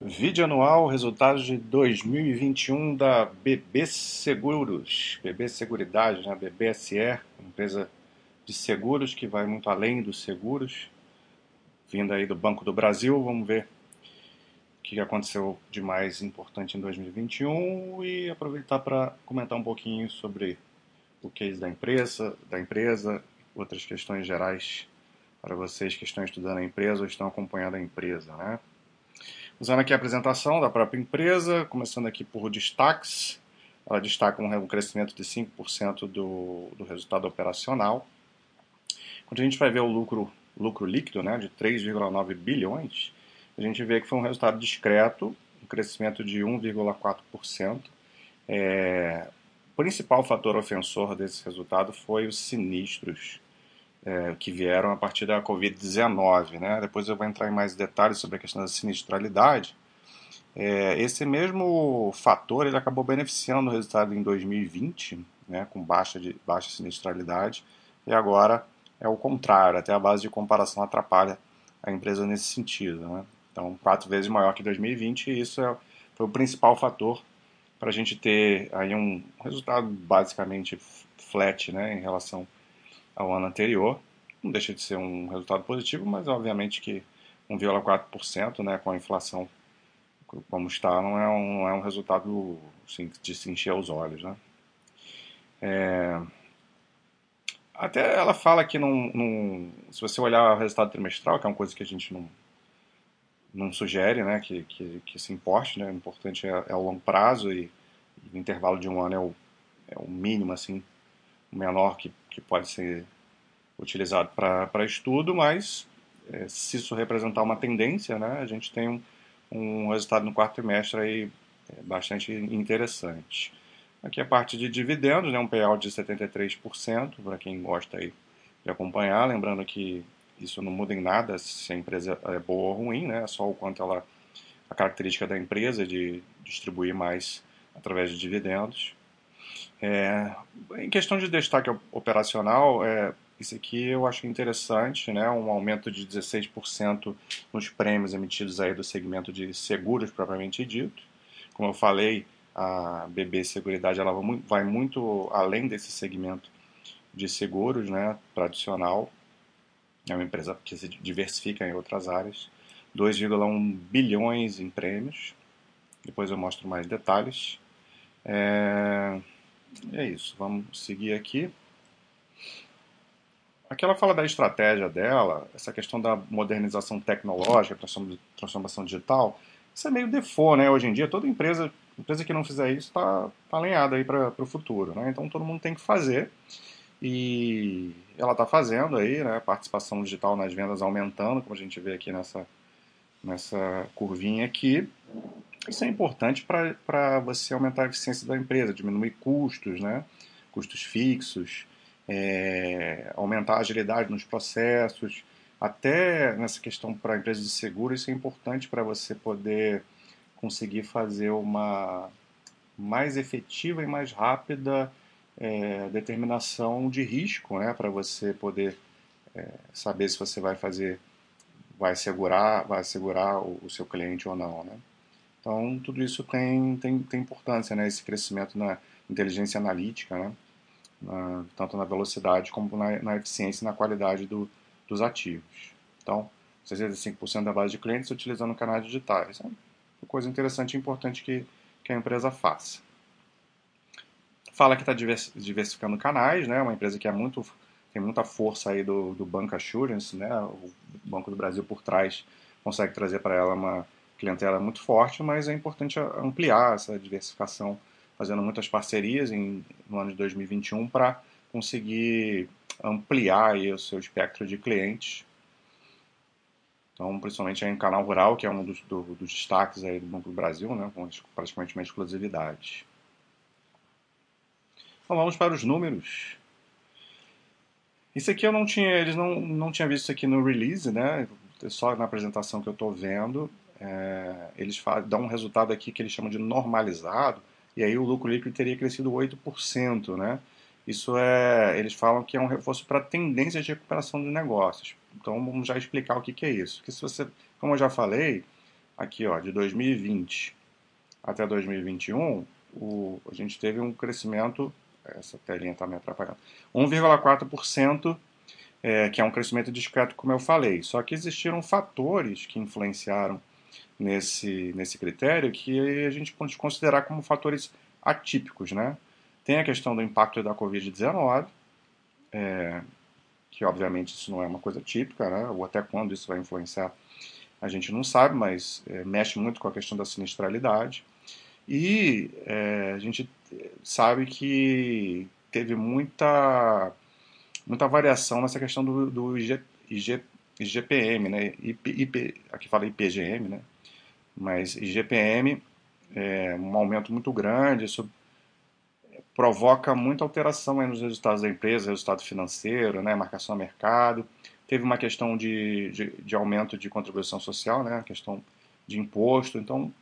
Vídeo anual, resultados de 2021 da BB Seguros, BB Seguridade, né? BBSE, empresa de seguros que vai muito além dos seguros, vindo aí do Banco do Brasil. Vamos ver o que aconteceu de mais importante em 2021 e aproveitar para comentar um pouquinho sobre o case da empresa, da empresa, outras questões gerais para vocês que estão estudando a empresa ou estão acompanhando a empresa, né? Usando aqui a apresentação da própria empresa, começando aqui por destaques. Ela destaca um crescimento de 5% do, do resultado operacional. Quando a gente vai ver o lucro, lucro líquido né, de 3,9 bilhões, a gente vê que foi um resultado discreto, um crescimento de 1,4%. É, o principal fator ofensor desse resultado foi os sinistros é, que vieram a partir da Covid-19. Né? Depois eu vou entrar em mais detalhes sobre a questão da sinistralidade. É, esse mesmo fator ele acabou beneficiando o resultado em 2020, né, com baixa, de, baixa sinistralidade, e agora é o contrário, até a base de comparação atrapalha a empresa nesse sentido. Né? Então, quatro vezes maior que 2020, e isso é, foi o principal fator para a gente ter aí um resultado basicamente flat né, em relação ao ano anterior. Não deixa de ser um resultado positivo, mas obviamente que 1,4% né, com a inflação como está não é um, não é um resultado assim, de se encher os olhos. Né? É... Até ela fala que num, num, se você olhar o resultado trimestral, que é uma coisa que a gente não, não sugere né, que, que, que se importe, né? o importante é, é o longo prazo e, e, o intervalo de um ano é o, é o mínimo, assim, o menor que, que pode ser utilizado para estudo, mas é, se isso representar uma tendência, né, a gente tem um, um resultado no quarto trimestre aí é, bastante interessante. Aqui a parte de dividendos, né, um payout de 73%, para quem gosta aí de acompanhar, lembrando que isso não muda em nada se a empresa é boa ou ruim, né, é só o quanto ela a característica da empresa de distribuir mais através de dividendos. É, em questão de destaque operacional, é, isso aqui eu acho interessante, né? um aumento de 16% nos prêmios emitidos aí do segmento de seguros propriamente dito. Como eu falei, a BB Seguridade ela vai muito além desse segmento de seguros né? tradicional. É uma empresa que se diversifica em outras áreas. 2,1 bilhões em prêmios. Depois eu mostro mais detalhes. É, é isso, vamos seguir aqui. Aqui ela fala da estratégia dela, essa questão da modernização tecnológica, transformação digital. Isso é meio default, né? Hoje em dia, toda empresa, empresa que não fizer isso está tá alinhada aí para o futuro, né? Então todo mundo tem que fazer. E ela está fazendo aí, né? Participação digital nas vendas aumentando, como a gente vê aqui nessa, nessa curvinha aqui. Isso é importante para você aumentar a eficiência da empresa, diminuir custos, né? Custos fixos é, aumentar a agilidade nos processos, até nessa questão para a empresa de seguro, isso é importante para você poder conseguir fazer uma mais efetiva e mais rápida é, determinação de risco, né, para você poder é, saber se você vai fazer, vai segurar, vai segurar o, o, seu cliente ou não, né. Então tudo isso tem, tem, tem importância, né, esse crescimento na inteligência analítica, né na, tanto na velocidade como na, na eficiência e na qualidade do, dos ativos. Então, 65% da base de clientes utilizando canais digitais. É uma coisa interessante e importante que, que a empresa faça. Fala que está diversificando canais, né? uma empresa que é muito, tem muita força aí do, do Banco Assurance, né? o Banco do Brasil por trás consegue trazer para ela uma clientela muito forte, mas é importante ampliar essa diversificação fazendo muitas parcerias em, no ano de 2021 para conseguir ampliar o seu espectro de clientes. Então, principalmente em canal rural, que é um dos, do, dos destaques aí do Banco do Brasil, né, com praticamente uma exclusividade. Então, vamos para os números. Isso aqui eu não tinha, eles não, não tinha visto isso aqui no release, né? Só na apresentação que eu estou vendo. É, eles dão um resultado aqui que eles chamam de normalizado, e aí o lucro líquido teria crescido 8%, né? Isso é, eles falam que é um reforço para tendências de recuperação de negócios. Então vamos já explicar o que, que é isso. Porque se você, como eu já falei, aqui ó, de 2020 até 2021, o, a gente teve um crescimento, essa telinha está me atrapalhando, 1,4%, é, que é um crescimento discreto, como eu falei. Só que existiram fatores que influenciaram nesse, nesse critério que a gente pode considerar como fatores atípicos, né? Tem a questão do impacto da Covid-19, é, que obviamente isso não é uma coisa típica, né? ou até quando isso vai influenciar a gente não sabe, mas é, mexe muito com a questão da sinistralidade. E é, a gente sabe que teve muita, muita variação nessa questão do, do IG, IG, IGPM, né? IP, IP, aqui fala IPGM, né? mas IGPM é um aumento muito grande, isso provoca muita alteração nos resultados da empresa, resultado financeiro, né, marcação a mercado. Teve uma questão de, de, de aumento de contribuição social, né, questão de imposto. Então,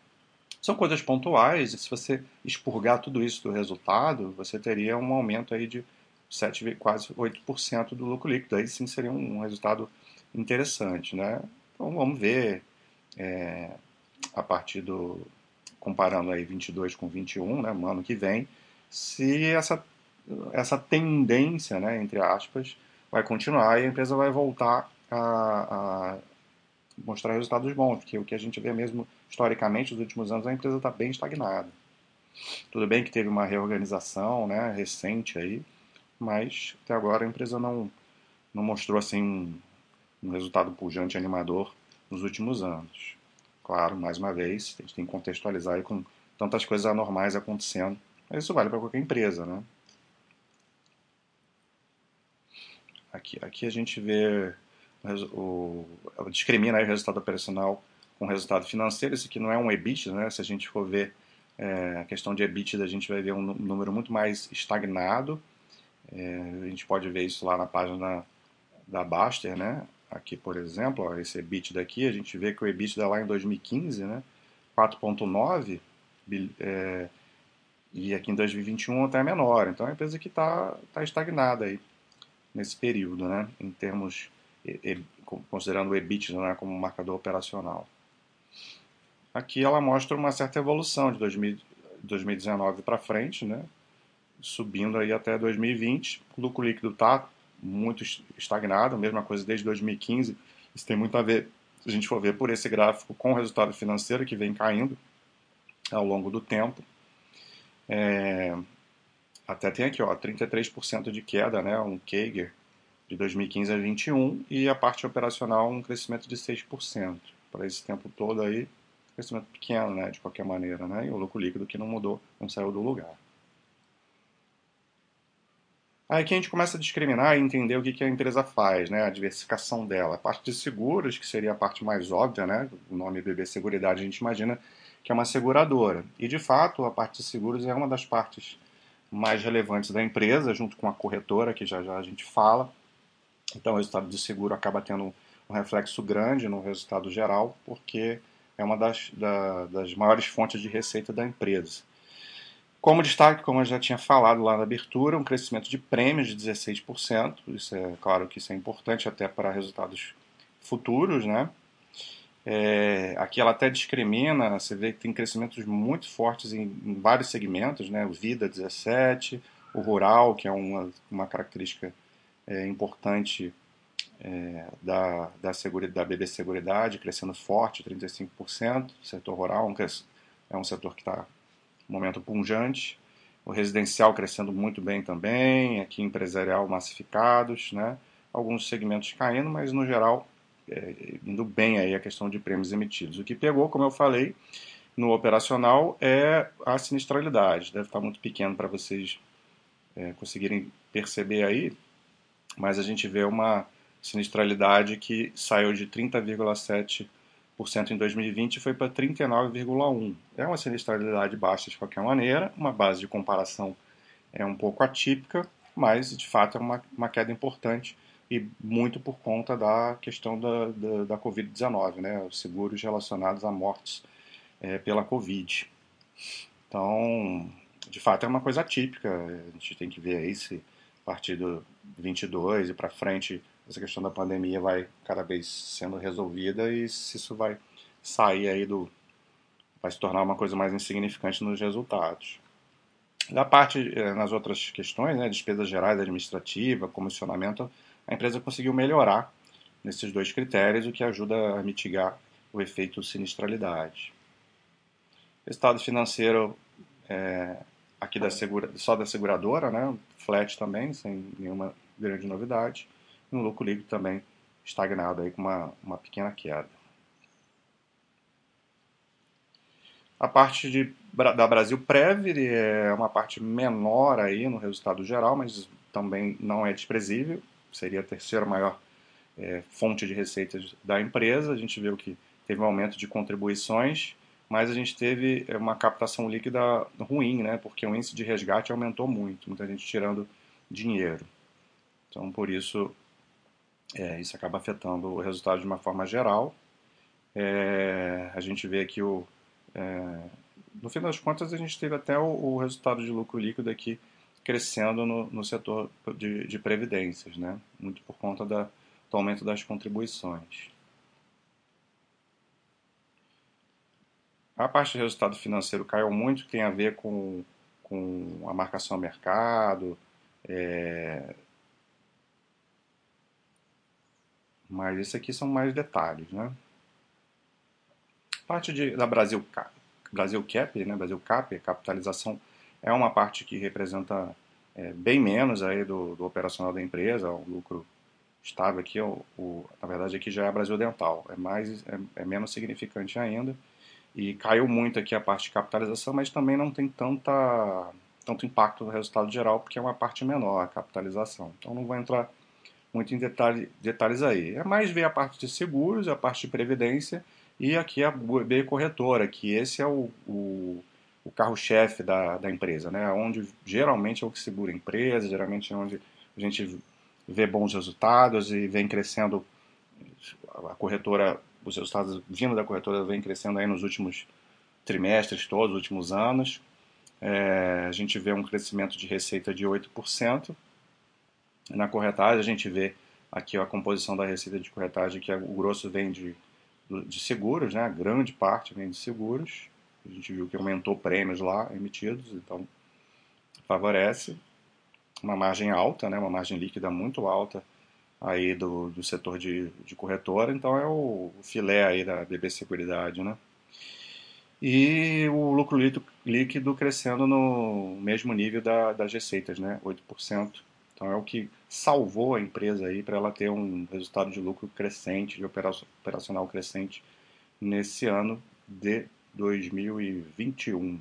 são coisas pontuais e se você expurgar tudo isso do resultado, você teria um aumento aí de 7, quase 8% do lucro líquido. Aí sim seria um resultado interessante, né? Então vamos ver é, a partir do comparando aí 22 com 21, né, no ano que vem, se essa, essa tendência, né, entre aspas, vai continuar e a empresa vai voltar a, a mostrar resultados bons, porque o que a gente vê mesmo historicamente nos últimos anos, a empresa está bem estagnada. Tudo bem que teve uma reorganização né, recente aí, mas até agora a empresa não, não mostrou assim um, resultado pujante animador nos últimos anos. Claro, mais uma vez, a gente tem que contextualizar com tantas coisas anormais acontecendo mas isso vale para qualquer empresa, né? Aqui, aqui a gente vê o, o discrimina o resultado operacional com o resultado financeiro. Esse aqui não é um EBIT, né? Se a gente for ver é, a questão de EBITDA, a gente vai ver um número muito mais estagnado. É, a gente pode ver isso lá na página da Baster, né? Aqui, por exemplo, ó, esse EBIT daqui, a gente vê que o EBITDA lá em 2015, né? 4.9 é, e aqui em 2021 até menor. Então é uma empresa que está tá estagnada aí nesse período, né? Em termos, considerando o EBITDA né, como marcador operacional. Aqui ela mostra uma certa evolução de 2019 para frente, né? Subindo aí até 2020. O lucro líquido está muito estagnado, mesma coisa desde 2015. Isso tem muito a ver, se a gente for ver por esse gráfico, com o resultado financeiro que vem caindo ao longo do tempo. É, até tem aqui, ó, 33% de queda, né, um CAGR de 2015 a 21 e a parte operacional um crescimento de 6%. Para esse tempo todo aí, crescimento pequeno, né, de qualquer maneira, né, e o lucro líquido que não mudou, não saiu do lugar. Aí que a gente começa a discriminar e entender o que, que a empresa faz, né, a diversificação dela. A parte de seguros, que seria a parte mais óbvia, né, o nome BB Seguridade a gente imagina que é uma seguradora. E de fato, a parte de seguros é uma das partes mais relevantes da empresa, junto com a corretora, que já já a gente fala. Então, o resultado de seguro acaba tendo um reflexo grande no resultado geral, porque é uma das, da, das maiores fontes de receita da empresa. Como destaque, como eu já tinha falado lá na abertura, um crescimento de prêmios de 16%. Isso é claro que isso é importante até para resultados futuros, né? É, aqui ela até discrimina, você vê que tem crescimentos muito fortes em, em vários segmentos, né? o Vida 17, o Rural, que é uma, uma característica é, importante é, da, da, da BB Seguridade, crescendo forte, 35%. O setor rural é um setor que está momento punjante. O residencial crescendo muito bem também, aqui empresarial massificados, né? alguns segmentos caindo, mas no geral é, indo bem aí a questão de prêmios emitidos. O que pegou, como eu falei, no operacional é a sinistralidade. Deve estar muito pequeno para vocês é, conseguirem perceber aí, mas a gente vê uma sinistralidade que saiu de 30,7% em 2020 e foi para 39,1%. É uma sinistralidade baixa de qualquer maneira, uma base de comparação é um pouco atípica, mas de fato é uma, uma queda importante e muito por conta da questão da, da, da Covid-19, né? Os seguros relacionados a mortes é, pela Covid. Então, de fato, é uma coisa atípica. A gente tem que ver aí se a partir do 22 e para frente essa questão da pandemia vai cada vez sendo resolvida e se isso vai sair aí do. vai se tornar uma coisa mais insignificante nos resultados. Da parte, eh, nas outras questões, né, despesas gerais administrativa, comissionamento, a empresa conseguiu melhorar nesses dois critérios, o que ajuda a mitigar o efeito sinistralidade. Estado financeiro é, aqui da segura, só da seguradora, né, flat também, sem nenhuma grande novidade. E um lucro líquido também estagnado aí com uma, uma pequena queda. A parte de, da Brasil Prev é uma parte menor aí no resultado geral, mas também não é desprezível. Seria a terceira maior é, fonte de receitas da empresa. A gente viu que teve um aumento de contribuições, mas a gente teve é, uma captação líquida ruim, né? Porque o índice de resgate aumentou muito, muita gente tirando dinheiro. Então, por isso, é, isso acaba afetando o resultado de uma forma geral. É, a gente vê aqui o é, no fim das contas, a gente teve até o, o resultado de lucro líquido aqui crescendo no, no setor de, de, previdências, né? muito por conta da, do aumento das contribuições. A parte de resultado financeiro caiu muito, que tem a ver com, com a marcação ao mercado, é... mas isso aqui são mais detalhes. Né? Parte de, da Brasil, Brasil Cap, né, Brasil Cap, capitalização, é uma parte que representa é, bem menos aí do, do, operacional da empresa, o lucro estável aqui, o, o, na verdade aqui já é Brasil Dental, é, mais, é, é, menos significante ainda, e caiu muito aqui a parte de capitalização, mas também não tem tanta, tanto impacto no resultado geral, porque é uma parte menor a capitalização, então não vou entrar muito em detalhe, detalhes aí. É mais ver a parte de seguros, a parte de previdência, e aqui a B Corretora, que esse é o, o, o carro-chefe da, da empresa, né? onde geralmente é o que segura a empresa, geralmente é onde a gente vê bons resultados e vem crescendo a corretora, os resultados vindo da corretora vem crescendo aí nos últimos trimestres todos, os últimos anos. É, a gente vê um crescimento de receita de 8%. Na corretagem a gente vê aqui a composição da receita de corretagem, que é, o grosso vem de de seguros, né? grande parte vem de seguros. A gente viu que aumentou prêmios lá emitidos, então favorece uma margem alta, né? uma margem líquida muito alta aí do, do setor de, de corretora, então é o, o filé aí da BB Seguridade, né? E o lucro líquido crescendo no mesmo nível da, das receitas, né? 8%. Então é o que salvou a empresa aí para ela ter um resultado de lucro crescente, de operacional crescente nesse ano de 2021.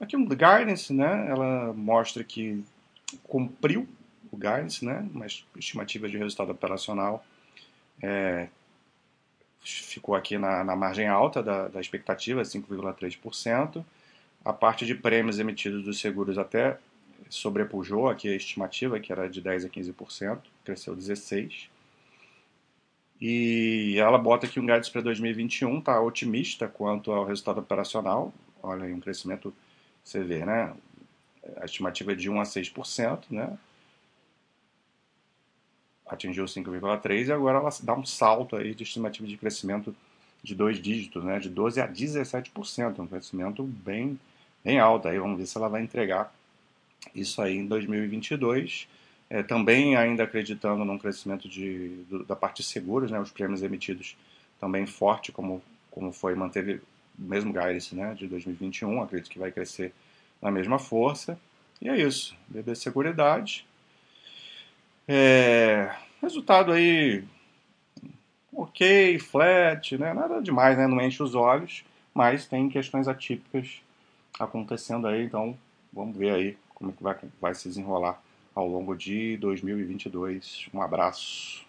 Aqui um guidance, né? Ela mostra que cumpriu o guidance, né? Uma estimativa de resultado operacional é, ficou aqui na, na margem alta da, da expectativa, 5,3%. A parte de prêmios emitidos dos seguros até sobrepujou aqui a estimativa, que era de 10% a 15%, cresceu 16%. E ela bota aqui um guidance para 2021, está otimista quanto ao resultado operacional. Olha aí, um crescimento, você vê, né? A estimativa é de 1 a 6%, né? Atingiu 5,3% e agora ela dá um salto aí de estimativa de crescimento de dois dígitos, né? De 12% a 17%, um crescimento bem, bem alto. Aí vamos ver se ela vai entregar isso aí em 2022. É, também ainda acreditando num crescimento de, do, da parte de seguros, né, os prêmios emitidos também forte, como, como foi, manteve o mesmo guidance né, de 2021, acredito que vai crescer na mesma força. E é isso, BB Seguridade. É, resultado aí ok, flat, né, nada demais, né, não enche os olhos, mas tem questões atípicas acontecendo aí, então vamos ver aí como é que vai, vai se desenrolar ao longo de 2022. Um abraço.